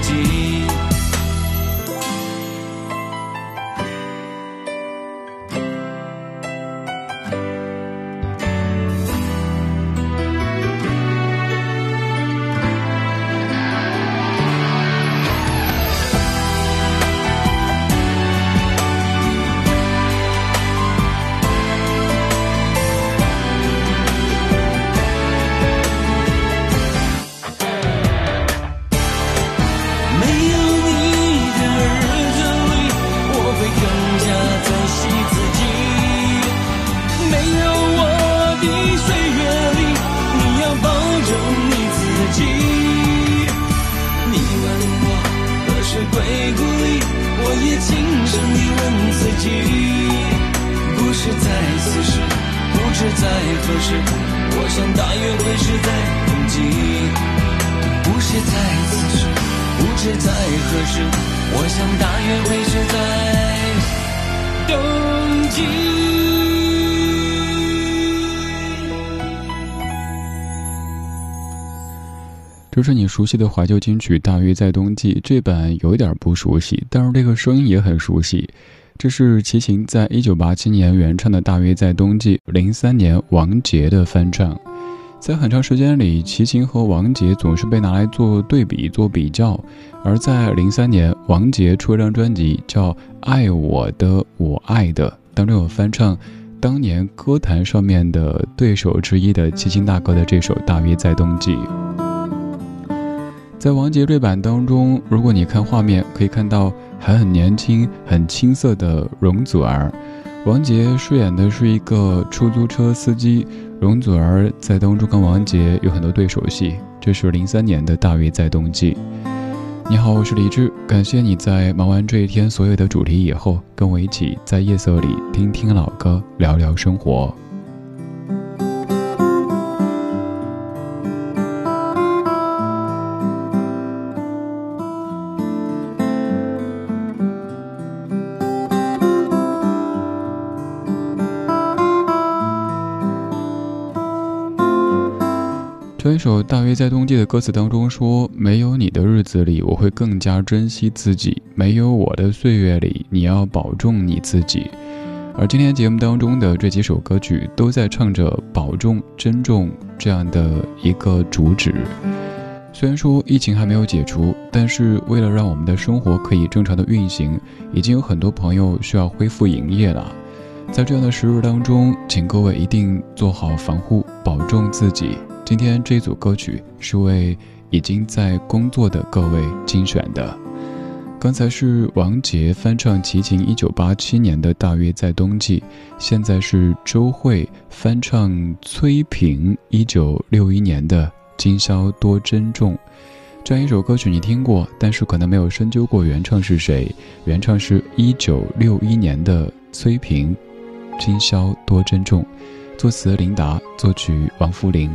记。忆就。是你熟悉的怀旧金曲，大约在冬季。这版有点不熟悉，但是这个声音也很熟悉。这是齐秦在一九八七年原唱的《大约在冬季》，零三年王杰的翻唱。在很长时间里，齐秦和王杰总是被拿来做对比、做比较。而在零三年，王杰出了张专辑叫《爱我的我爱的》，当中有翻唱当年歌坛上面的对手之一的齐秦大哥的这首《大约在冬季》。在王杰这版当中，如果你看画面，可以看到还很年轻、很青涩的容祖儿。王杰饰演的是一个出租车司机，容祖儿在当中跟王杰有很多对手戏。这是零三年的《大约在冬季》。你好，我是李志，感谢你在忙完这一天所有的主题以后，跟我一起在夜色里听听老歌，聊聊生活。首《大约在冬季》的歌词当中说：“没有你的日子里，我会更加珍惜自己；没有我的岁月里，你要保重你自己。”而今天节目当中的这几首歌曲，都在唱着保重、珍重这样的一个主旨。虽然说疫情还没有解除，但是为了让我们的生活可以正常的运行，已经有很多朋友需要恢复营业了。在这样的时日当中，请各位一定做好防护，保重自己。今天这一组歌曲是为已经在工作的各位精选的。刚才是王杰翻唱齐秦一九八七年的《大约在冬季》，现在是周蕙翻唱崔萍一九六一年的《今宵多珍重》。这样一首歌曲你听过，但是可能没有深究过原唱是谁。原唱是一九六一年的崔萍，《今宵多珍重》，作词林达，作曲王福林。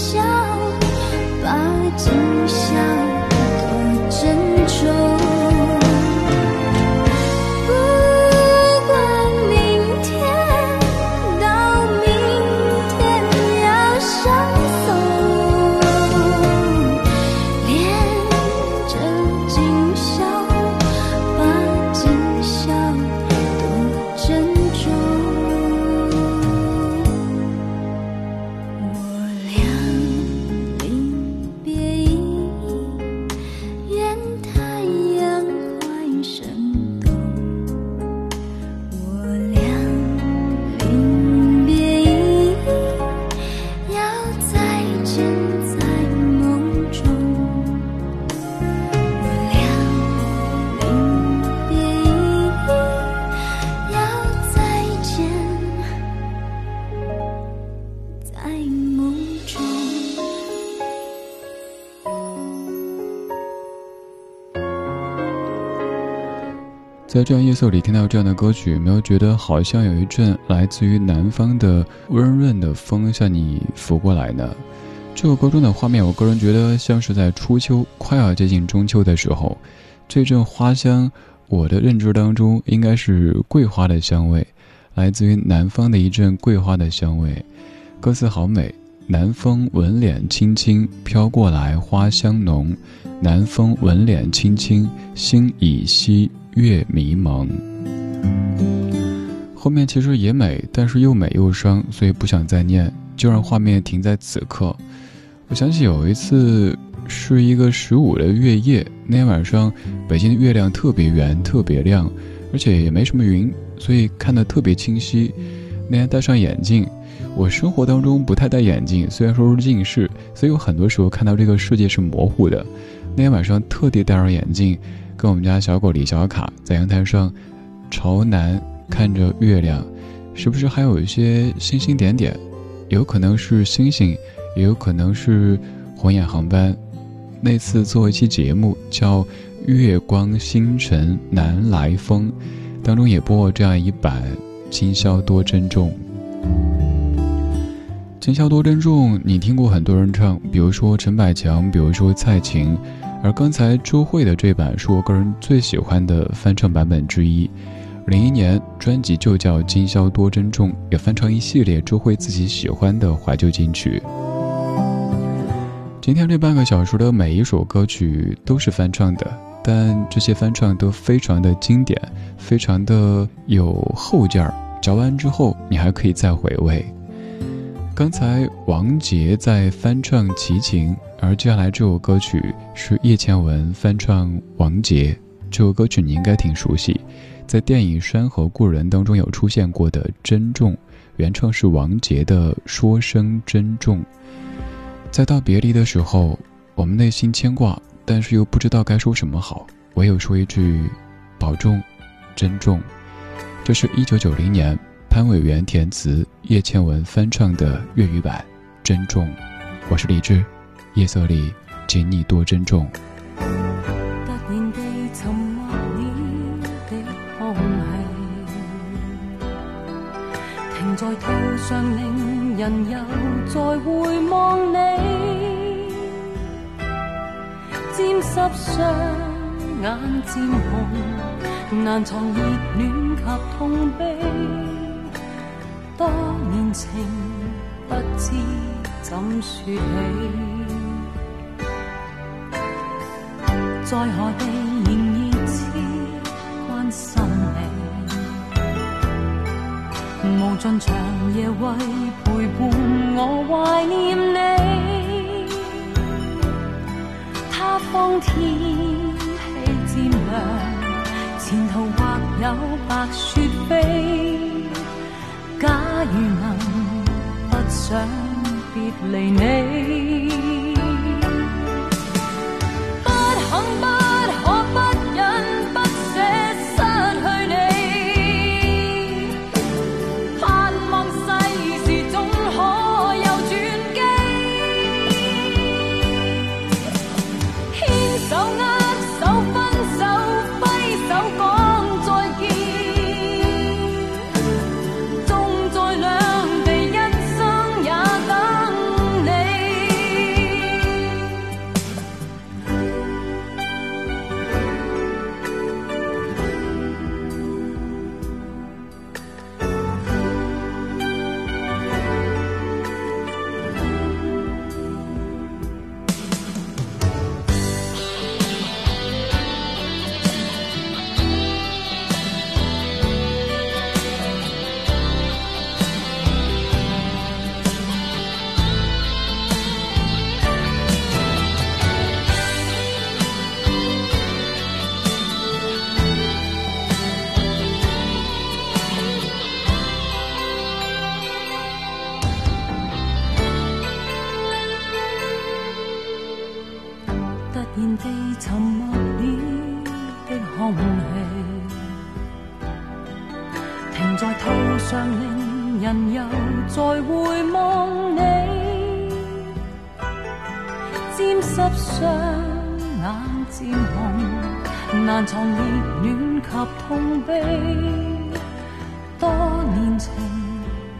笑把今宵多珍重在这样夜色里听到这样的歌曲，有没有觉得好像有一阵来自于南方的温润的风向你拂过来呢？这首歌中的画面，我个人觉得像是在初秋快要接近中秋的时候，这阵花香，我的认知当中应该是桂花的香味，来自于南方的一阵桂花的香味。歌词好美。南风吻脸轻轻飘过来，花香浓。南风吻脸轻轻，心已稀，月迷蒙。后面其实也美，但是又美又伤，所以不想再念，就让画面停在此刻。我想起有一次是一个十五的月夜，那天晚上北京的月亮特别圆，特别亮，而且也没什么云，所以看得特别清晰。那天戴上眼镜。我生活当中不太戴眼镜，虽然说是近视，所以有很多时候看到这个世界是模糊的。那天晚上特地戴上眼镜，跟我们家小狗李小卡在阳台上朝南看着月亮，时不时还有一些星星点点，有可能是星星，也有可能是红眼航班。那次做一期节目叫《月光星辰南来风》，当中也播过这样一版《今宵多珍重》。今宵多珍重，你听过很多人唱，比如说陈百强，比如说蔡琴，而刚才周蕙的这版是我个人最喜欢的翻唱版本之一。零一年专辑就叫《今宵多珍重》，也翻唱一系列周蕙自己喜欢的怀旧金曲。今天这半个小时的每一首歌曲都是翻唱的，但这些翻唱都非常的经典，非常的有后劲儿，嚼完之后你还可以再回味。刚才王杰在翻唱齐秦，而接下来这首歌曲是叶倩文翻唱王杰。这首歌曲你应该挺熟悉，在电影《山河故人》当中有出现过的《珍重》，原唱是王杰的《说声珍重》。在道别离的时候，我们内心牵挂，但是又不知道该说什么好，唯有说一句：保重，珍重。这是一九九零年。潘伟元填词，叶倩文翻唱的粤语版《珍重》，我是李志，夜色里，请你多珍重。突然地沉默了的空气，停在途上，令人又再回望你，沾湿双眼渐红，难藏热恋及痛悲。多年情，不知怎说起，在何地仍然痴关心你，无尽长夜为陪伴我怀念你。他方天气渐凉，前途或有白雪飞。假如能不想别离你，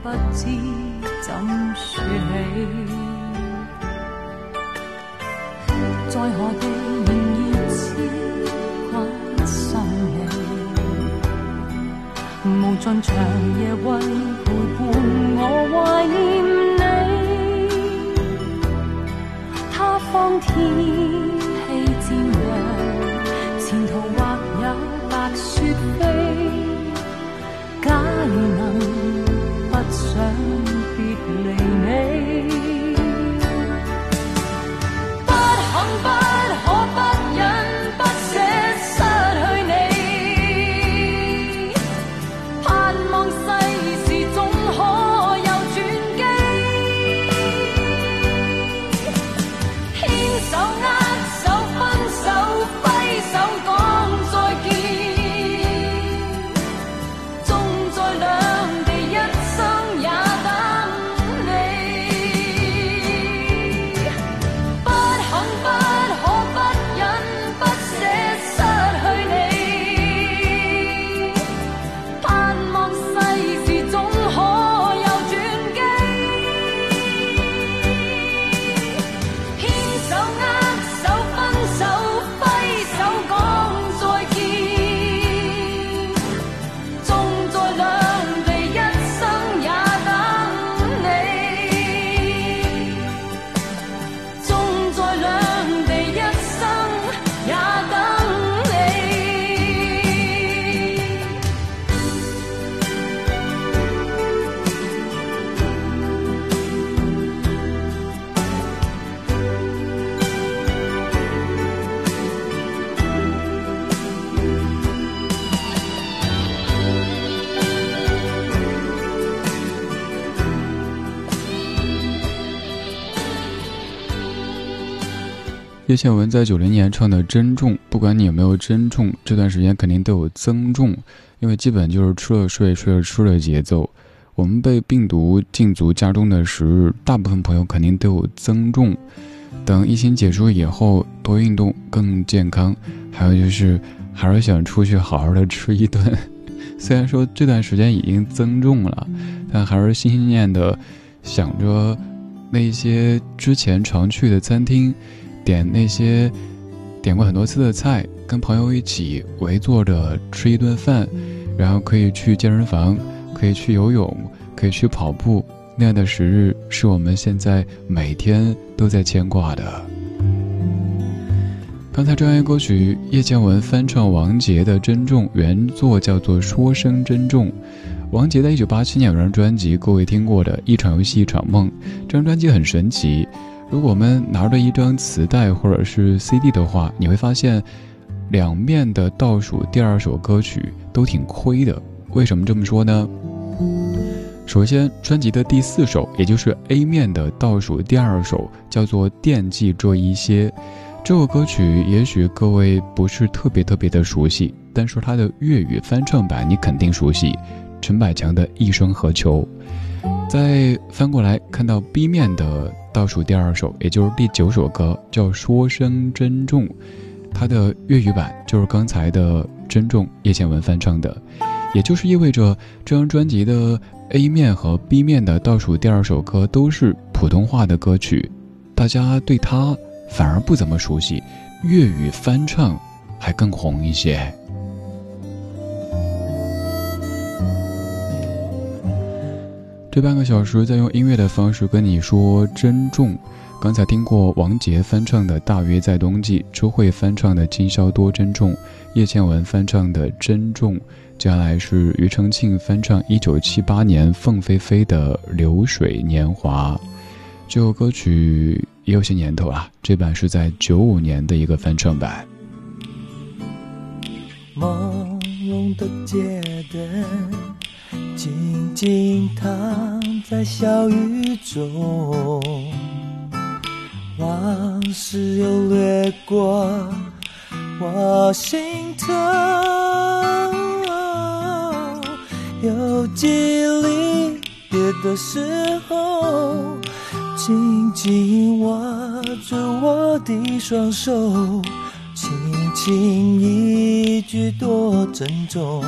不知怎说起，在何地仍然牵挂心你，无尽长夜为陪伴我怀念你。他方天气渐凉，前途或有白雪飞，假如能。想别离你。叶倩文在九零年唱的《珍重》，不管你有没有珍重，这段时间肯定都有增重，因为基本就是吃了睡，睡了吃的节奏。我们被病毒禁足家中的时日，大部分朋友肯定都有增重。等疫情结束以后，多运动更健康。还有就是，还是想出去好好的吃一顿。虽然说这段时间已经增重了，但还是心心念的想着那些之前常去的餐厅。点那些点过很多次的菜，跟朋友一起围坐着吃一顿饭，然后可以去健身房，可以去游泳，可以去跑步，那样的时日是我们现在每天都在牵挂的。刚才这一歌曲，叶倩文翻唱王杰的《珍重》，原作叫做《说声珍重》。王杰在一九八七年有张专辑，各位听过的《一场游戏一场梦》，这张专辑很神奇。如果我们拿着一张磁带或者是 CD 的话，你会发现，两面的倒数第二首歌曲都挺亏的。为什么这么说呢？首先，专辑的第四首，也就是 A 面的倒数第二首，叫做《惦记这一些》。这首歌曲也许各位不是特别特别的熟悉，但是它的粤语翻唱版你肯定熟悉，陈百强的一生何求。再翻过来看到 B 面的。倒数第二首，也就是第九首歌，叫《说声珍重》，它的粤语版就是刚才的《珍重》，叶倩文翻唱的，也就是意味着这张专辑的 A 面和 B 面的倒数第二首歌都是普通话的歌曲，大家对它反而不怎么熟悉，粤语翻唱还更红一些。这半个小时在用音乐的方式跟你说珍重。刚才听过王杰翻唱的《大约在冬季》，周蕙翻唱的《今宵多珍重》，叶倩文翻唱的《珍重》，接下来是庾澄庆翻唱1978年凤飞飞的《流水年华》。这首歌曲也有些年头啊，这版是在95年的一个翻唱版。朦胧的街灯。静静躺在小雨中，往事又掠过我心头，又记离别的时候，紧紧握住我的双手，轻轻一句多珍重，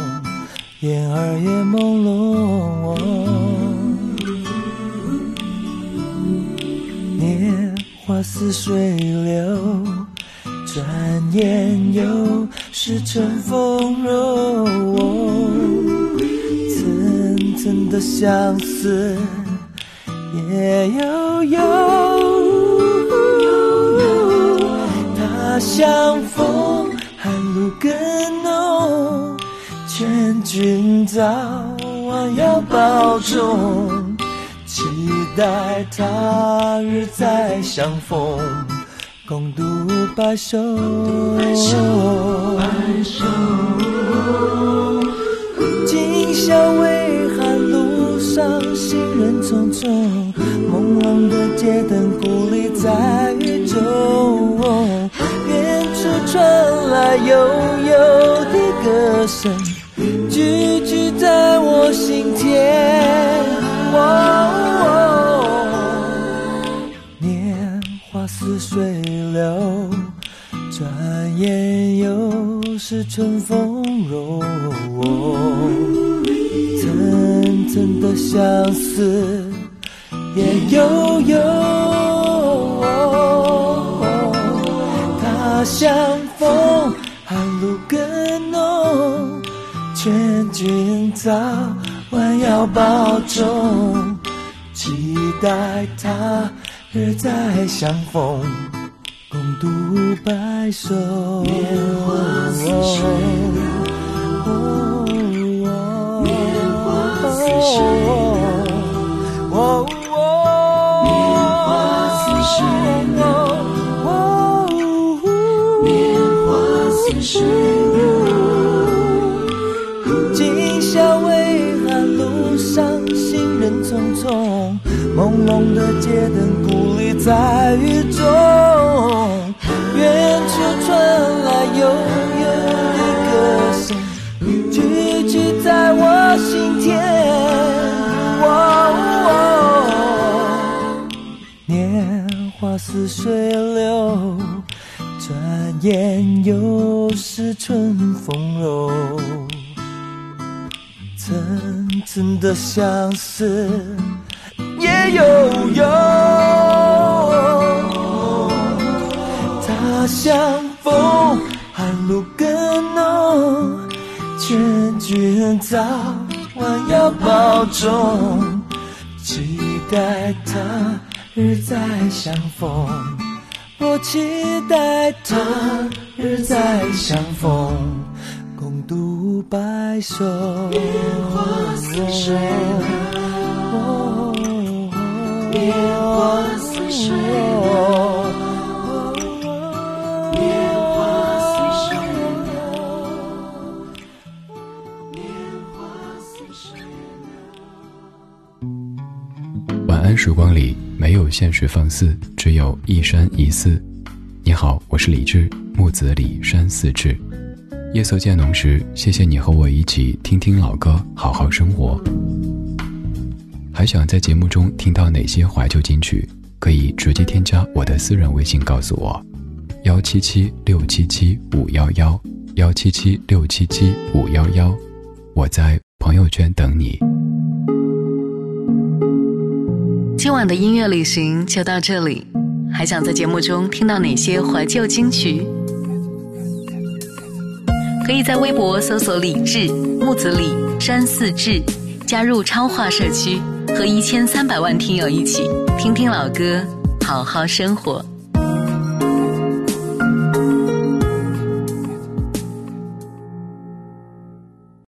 言儿也朦胧。年华似水流，转眼又是春风柔。层层的相思也悠悠。他乡风，寒露更浓，君早晚要保重，期待他日再相逢，共度白首。今宵微寒，路上行人匆匆，朦胧的街灯孤立在雨中。远处传来悠悠的歌声，句句在我心田。年华似水流，转眼又是春风柔。层层的相思也悠悠，君早晚要保重，期待他日再相逢，共度白首。年华似水流，年华似水流。今朦胧的街灯孤立在雨中，远处传来悠悠的歌声，句句在我心田。年华似水流。转眼又是春风柔，层层的相思悠悠。他乡风，寒露更浓，劝君早晚要保重，期待他日再相逢。我期待他日再相逢，共度白首。年华似水，晚安，时光里。没有现实放肆，只有一山一寺。你好，我是李志，木子李山寺志。夜色渐浓时，谢谢你和我一起听听老歌，好好生活。还想在节目中听到哪些怀旧金曲？可以直接添加我的私人微信告诉我：幺七七六七七五幺幺幺七七六七七五幺幺。我在朋友圈等你。今晚的音乐旅行就到这里，还想在节目中听到哪些怀旧金曲？可以在微博搜索“李志木子李山寺志”，加入超话社区，和一千三百万听友一起听听老歌，好好生活。